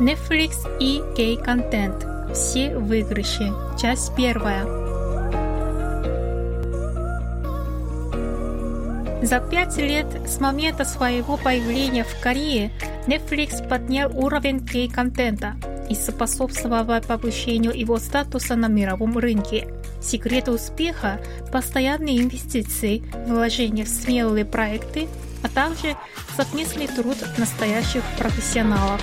Netflix и гей-контент. Все выигрыши. Часть первая. За пять лет с момента своего появления в Корее Netflix поднял уровень гей-контента и способствовал повышению его статуса на мировом рынке. Секрет успеха – постоянные инвестиции, вложения в смелые проекты, а также совместный труд настоящих профессионалов.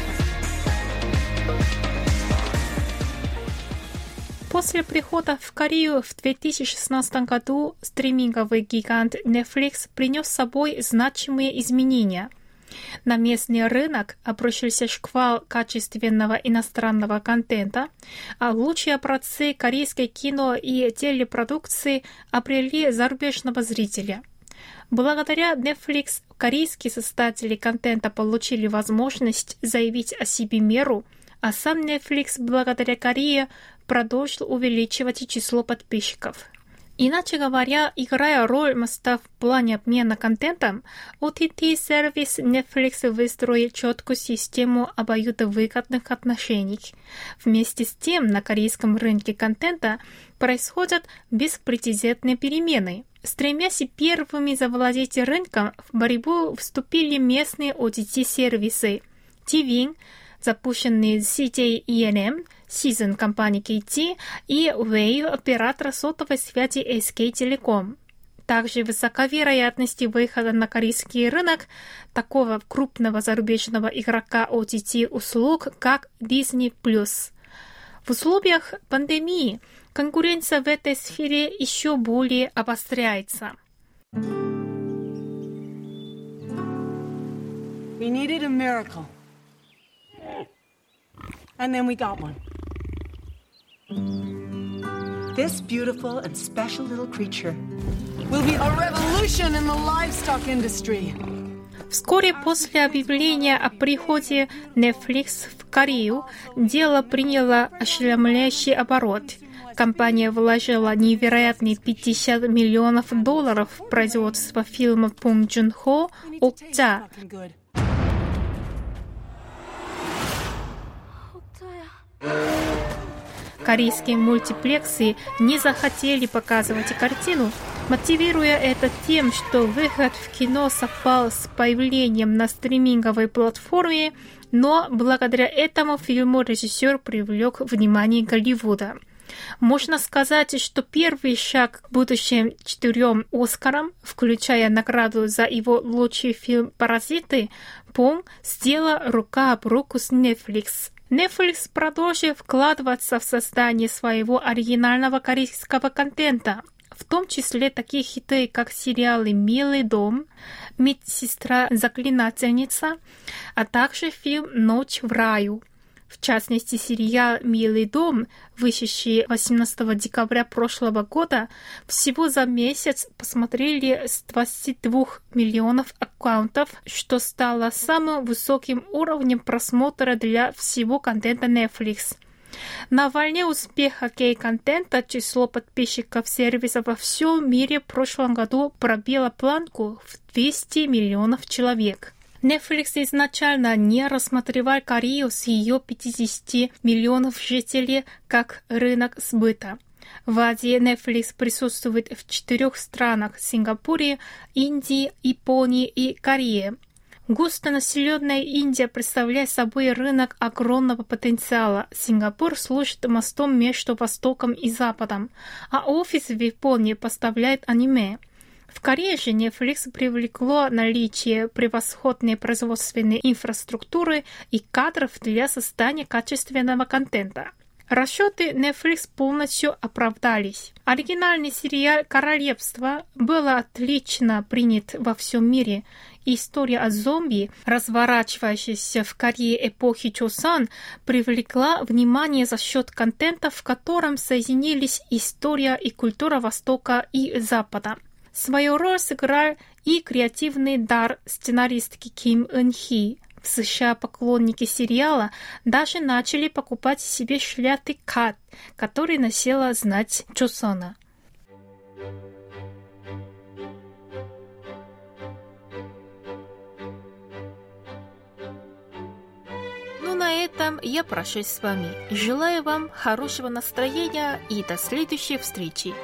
После прихода в Корею в 2016 году стриминговый гигант Netflix принес с собой значимые изменения. На местный рынок обрушился шквал качественного иностранного контента, а лучшие образцы корейской кино и телепродукции обрели зарубежного зрителя. Благодаря Netflix корейские создатели контента получили возможность заявить о себе меру – а сам Netflix благодаря Корее продолжил увеличивать число подписчиков. Иначе говоря, играя роль моста в плане обмена контентом, OTT-сервис Netflix выстроил четкую систему обоюдовыгодных отношений. Вместе с тем на корейском рынке контента происходят беспрецедентные перемены. Стремясь первыми завладеть рынком, в борьбу вступили местные OTT-сервисы. TVIN, запущенный CJ ENM, Season компании KT и Wave оператора сотовой связи SK Telecom. Также высока вероятность выхода на корейский рынок такого крупного зарубежного игрока OTT-услуг, как Disney+. В условиях пандемии конкуренция в этой сфере еще более обостряется. We needed a miracle. And then we got one. This beautiful and special little creature will be a revolution in the livestock industry. Вскоре после объявления о приходе Netflix в Корею дело приняло ошеломляющий оборот. Компания вложила невероятные 50 миллионов долларов в производство фильма Пунг Джун Хо «Окта», Корейские мультиплексы не захотели показывать картину, мотивируя это тем, что выход в кино совпал с появлением на стриминговой платформе, но благодаря этому фильму режиссер привлек внимание Голливуда. Можно сказать, что первый шаг к будущим четырем Оскарам, включая награду за его лучший фильм «Паразиты», Пон сделала рука об руку с Netflix. Netflix продолжит вкладываться в создание своего оригинального корейского контента, в том числе такие хиты, как сериалы «Милый дом», «Медсестра-заклинательница», а также фильм «Ночь в раю». В частности, сериал «Милый дом», вышедший 18 декабря прошлого года, всего за месяц посмотрели с 22 миллионов аккаунтов, что стало самым высоким уровнем просмотра для всего контента Netflix. На волне успеха кей-контента число подписчиков сервиса во всем мире в прошлом году пробило планку в 200 миллионов человек. Netflix изначально не рассматривал Корею с ее 50 миллионов жителей как рынок сбыта. В Азии Netflix присутствует в четырех странах – Сингапуре, Индии, Японии и Корее. Густонаселенная Индия представляет собой рынок огромного потенциала. Сингапур служит мостом между Востоком и Западом, а офис в Японии поставляет аниме. В Корее же Netflix привлекло наличие превосходной производственной инфраструктуры и кадров для создания качественного контента. Расчеты Netflix полностью оправдались. Оригинальный сериал «Королевство» был отлично принят во всем мире. История о зомби, разворачивающейся в Корее эпохи Чосан, привлекла внимание за счет контента, в котором соединились история и культура Востока и Запада. Свою роль сыграл и креативный дар сценаристки Ким Ын Хи. В США поклонники сериала даже начали покупать себе шляты кат, который носила знать Чосона. Ну, на этом я прощаюсь с вами. Желаю вам хорошего настроения и до следующей встречи.